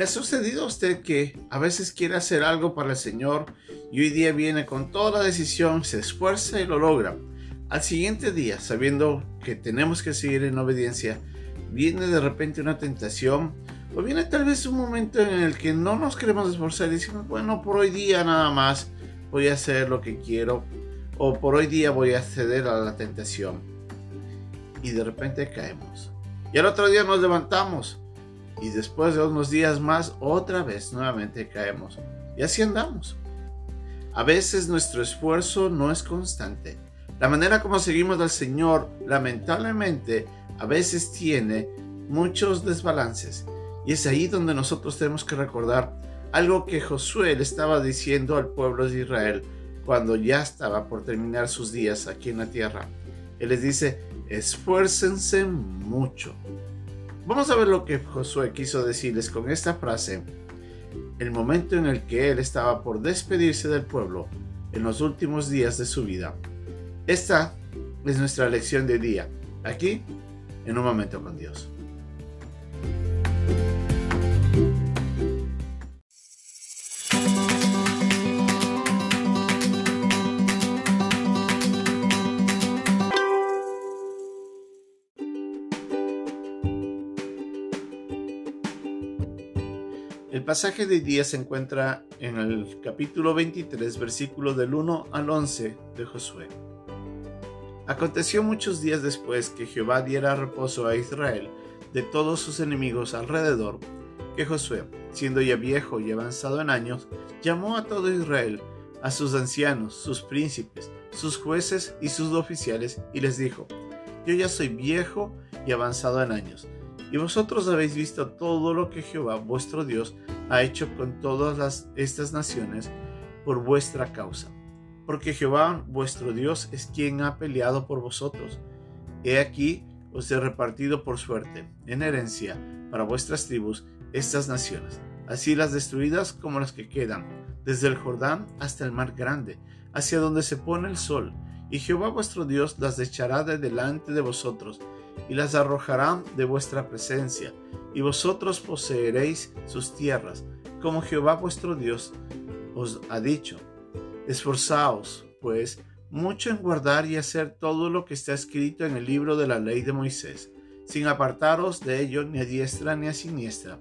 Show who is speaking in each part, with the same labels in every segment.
Speaker 1: ¿Le ha sucedido a usted que a veces quiere hacer algo para el Señor y hoy día viene con toda la decisión, se esfuerza y lo logra? Al siguiente día, sabiendo que tenemos que seguir en obediencia, viene de repente una tentación o viene tal vez un momento en el que no nos queremos esforzar y decimos, bueno, por hoy día nada más voy a hacer lo que quiero o por hoy día voy a ceder a la tentación. Y de repente caemos. Y al otro día nos levantamos y después de unos días más otra vez nuevamente caemos. Y así andamos. A veces nuestro esfuerzo no es constante. La manera como seguimos al Señor lamentablemente a veces tiene muchos desbalances y es ahí donde nosotros tenemos que recordar algo que Josué le estaba diciendo al pueblo de Israel cuando ya estaba por terminar sus días aquí en la tierra. Él les dice, esfuércense mucho. Vamos a ver lo que Josué quiso decirles con esta frase. El momento en el que él estaba por despedirse del pueblo en los últimos días de su vida. Esta es nuestra lección de día, aquí en un momento con Dios. Pasaje de día se encuentra en el capítulo 23, versículo del 1 al 11 de Josué. Aconteció muchos días después que Jehová diera reposo a Israel de todos sus enemigos alrededor, que Josué, siendo ya viejo y avanzado en años, llamó a todo Israel, a sus ancianos, sus príncipes, sus jueces y sus oficiales, y les dijo, Yo ya soy viejo y avanzado en años y vosotros habéis visto todo lo que Jehová vuestro Dios ha hecho con todas estas naciones por vuestra causa. Porque Jehová vuestro Dios es quien ha peleado por vosotros. He aquí os he repartido por suerte, en herencia, para vuestras tribus, estas naciones, así las destruidas como las que quedan, desde el Jordán hasta el mar grande, hacia donde se pone el sol, y Jehová vuestro Dios las echará de delante de vosotros, y las arrojará de vuestra presencia, y vosotros poseeréis sus tierras, como Jehová vuestro Dios os ha dicho. Esforzaos, pues, mucho en guardar y hacer todo lo que está escrito en el libro de la ley de Moisés, sin apartaros de ello ni a diestra ni a siniestra,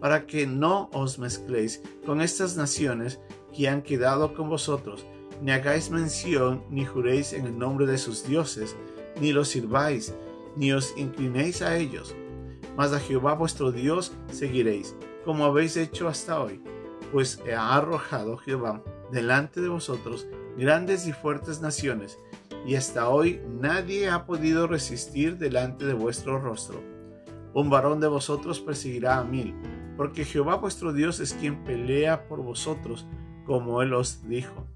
Speaker 1: para que no os mezcléis con estas naciones que han quedado con vosotros, ni hagáis mención ni juréis en el nombre de sus dioses, ni los sirváis, ni os inclinéis a ellos, mas a Jehová vuestro Dios seguiréis, como habéis hecho hasta hoy, pues ha arrojado Jehová delante de vosotros grandes y fuertes naciones, y hasta hoy nadie ha podido resistir delante de vuestro rostro. Un varón de vosotros perseguirá a mil, porque Jehová vuestro Dios es quien pelea por vosotros, como él os dijo.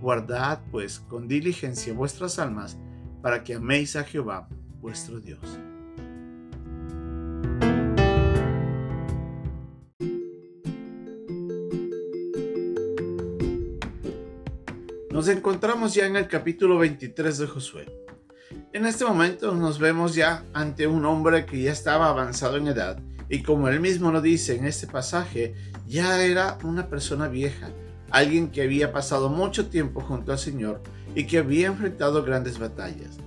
Speaker 1: Guardad pues con diligencia vuestras almas, para que améis a Jehová vuestro Dios. Nos encontramos ya en el capítulo 23 de Josué. En este momento nos vemos ya ante un hombre que ya estaba avanzado en edad y como él mismo lo dice en este pasaje, ya era una persona vieja, alguien que había pasado mucho tiempo junto al Señor y que había enfrentado grandes batallas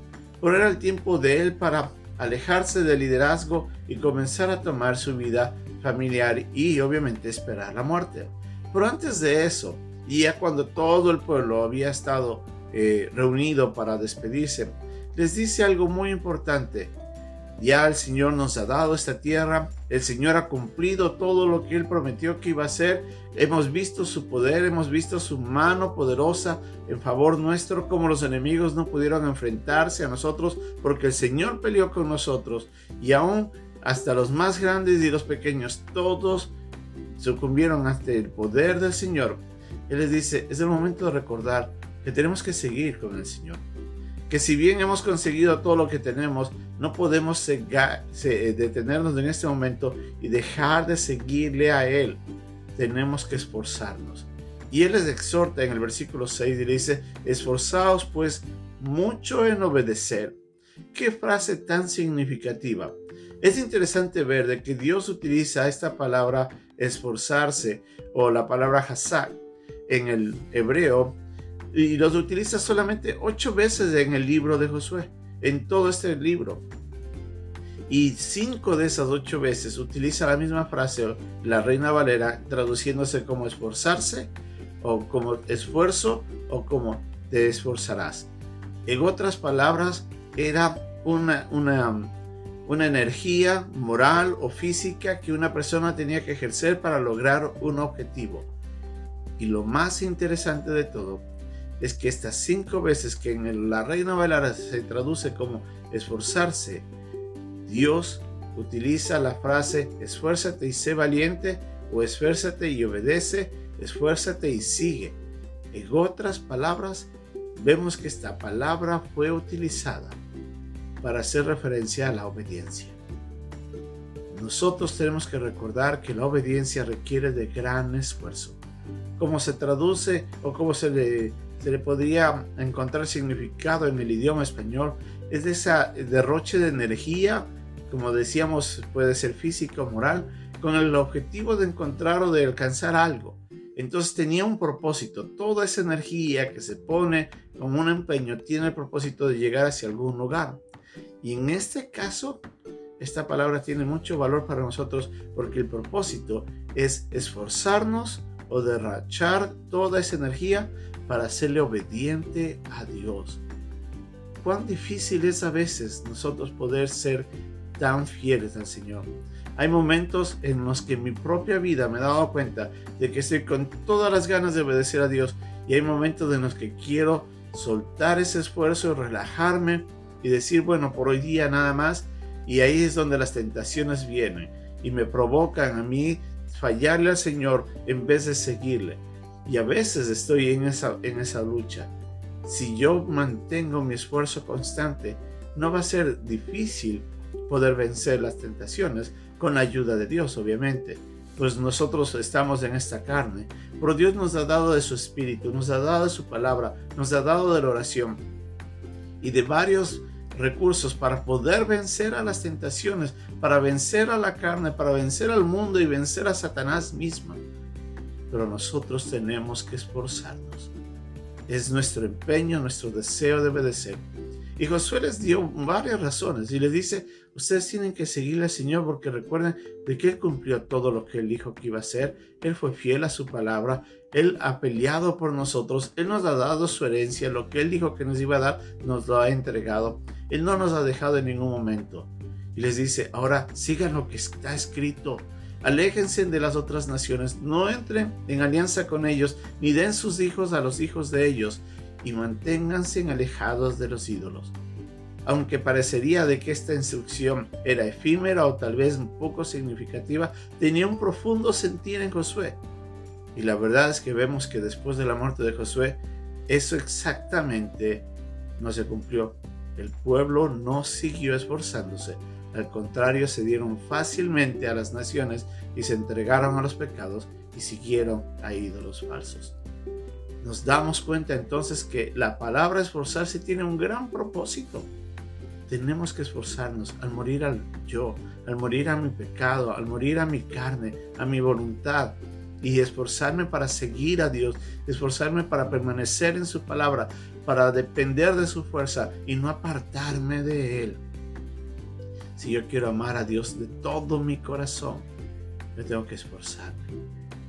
Speaker 1: pero era el tiempo de él para alejarse del liderazgo y comenzar a tomar su vida familiar y obviamente esperar la muerte. Pero antes de eso, ya cuando todo el pueblo había estado eh, reunido para despedirse, les dice algo muy importante. Ya el Señor nos ha dado esta tierra, el Señor ha cumplido todo lo que Él prometió que iba a hacer, hemos visto su poder, hemos visto su mano poderosa en favor nuestro, como los enemigos no pudieron enfrentarse a nosotros, porque el Señor peleó con nosotros. Y aún hasta los más grandes y los pequeños, todos sucumbieron ante el poder del Señor. Él les dice, es el momento de recordar que tenemos que seguir con el Señor que si bien hemos conseguido todo lo que tenemos, no podemos detenernos en este momento y dejar de seguirle a Él. Tenemos que esforzarnos. Y Él les exhorta en el versículo 6 y le dice, esforzaos pues mucho en obedecer. Qué frase tan significativa. Es interesante ver de que Dios utiliza esta palabra esforzarse o la palabra hazak en el hebreo y los utiliza solamente ocho veces en el libro de Josué, en todo este libro. Y cinco de esas ocho veces utiliza la misma frase, la Reina Valera, traduciéndose como esforzarse, o como esfuerzo, o como te esforzarás. En otras palabras, era una, una, una energía moral o física que una persona tenía que ejercer para lograr un objetivo. Y lo más interesante de todo es que estas cinco veces que en la Reina Valera se traduce como esforzarse, Dios utiliza la frase esfuérzate y sé valiente o esfuérzate y obedece, esfuérzate y sigue. En otras palabras, vemos que esta palabra fue utilizada para hacer referencia a la obediencia. Nosotros tenemos que recordar que la obediencia requiere de gran esfuerzo. Como se traduce o como se le se le podría encontrar significado en el idioma español es de esa derroche de energía, como decíamos, puede ser física o moral, con el objetivo de encontrar o de alcanzar algo. Entonces tenía un propósito. Toda esa energía que se pone con un empeño tiene el propósito de llegar hacia algún lugar. Y en este caso, esta palabra tiene mucho valor para nosotros porque el propósito es esforzarnos o derrachar toda esa energía para serle obediente a Dios. Cuán difícil es a veces nosotros poder ser tan fieles al Señor. Hay momentos en los que en mi propia vida me he dado cuenta de que estoy con todas las ganas de obedecer a Dios y hay momentos en los que quiero soltar ese esfuerzo, relajarme y decir, bueno, por hoy día nada más. Y ahí es donde las tentaciones vienen y me provocan a mí fallarle al Señor en vez de seguirle. Y a veces estoy en esa, en esa lucha. Si yo mantengo mi esfuerzo constante, no va a ser difícil poder vencer las tentaciones con la ayuda de Dios, obviamente. Pues nosotros estamos en esta carne, pero Dios nos ha dado de su espíritu, nos ha dado de su palabra, nos ha dado de la oración y de varios recursos para poder vencer a las tentaciones, para vencer a la carne, para vencer al mundo y vencer a Satanás misma pero nosotros tenemos que esforzarnos. Es nuestro empeño, nuestro deseo de obedecer. Y Josué les dio varias razones y les dice, ustedes tienen que seguirle al Señor porque recuerden de que Él cumplió todo lo que Él dijo que iba a hacer, Él fue fiel a su palabra, Él ha peleado por nosotros, Él nos ha dado su herencia, lo que Él dijo que nos iba a dar, nos lo ha entregado, Él no nos ha dejado en ningún momento. Y les dice, ahora sigan lo que está escrito, Aléjense de las otras naciones, no entren en alianza con ellos, ni den sus hijos a los hijos de ellos, y manténganse alejados de los ídolos. Aunque parecería de que esta instrucción era efímera o tal vez poco significativa, tenía un profundo sentir en Josué. Y la verdad es que vemos que después de la muerte de Josué, eso exactamente no se cumplió. El pueblo no siguió esforzándose, al contrario, se dieron fácilmente a las naciones y se entregaron a los pecados y siguieron a ídolos falsos. Nos damos cuenta entonces que la palabra esforzarse tiene un gran propósito. Tenemos que esforzarnos al morir al yo, al morir a mi pecado, al morir a mi carne, a mi voluntad, y esforzarme para seguir a Dios, esforzarme para permanecer en su palabra, para depender de su fuerza y no apartarme de Él. Si yo quiero amar a Dios de todo mi corazón, me tengo que esforzarme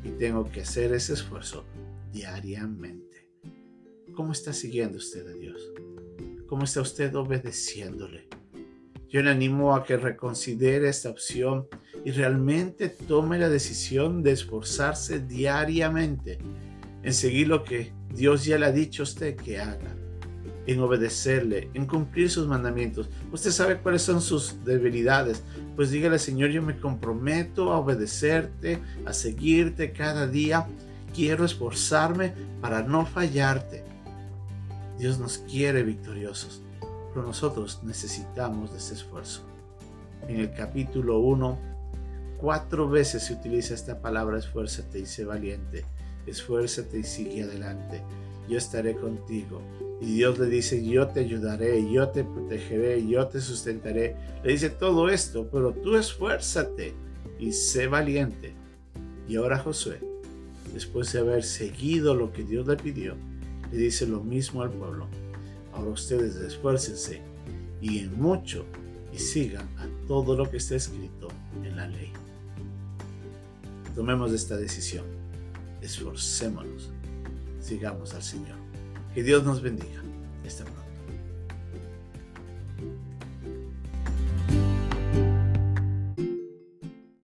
Speaker 1: y tengo que hacer ese esfuerzo diariamente. ¿Cómo está siguiendo usted a Dios? ¿Cómo está usted obedeciéndole? Yo le animo a que reconsidere esta opción y realmente tome la decisión de esforzarse diariamente en seguir lo que Dios ya le ha dicho a usted que haga en obedecerle, en cumplir sus mandamientos. Usted sabe cuáles son sus debilidades. Pues dígale, Señor, yo me comprometo a obedecerte, a seguirte cada día. Quiero esforzarme para no fallarte. Dios nos quiere victoriosos, pero nosotros necesitamos de ese esfuerzo. En el capítulo 1, cuatro veces se utiliza esta palabra esfuérzate y sé valiente. Esfuérzate y sigue adelante. yo estaré contigo. Y Dios le dice, yo te ayudaré, yo te protegeré, yo te sustentaré. Le dice todo esto, pero tú esfuérzate y sé valiente. Y ahora Josué, después de haber seguido lo que Dios le pidió, le dice lo mismo al pueblo. Ahora ustedes esfuércense y en mucho y sigan a todo lo que está escrito en la ley. Tomemos esta decisión. Esforcémonos. Sigamos al Señor. Que Dios nos bendiga.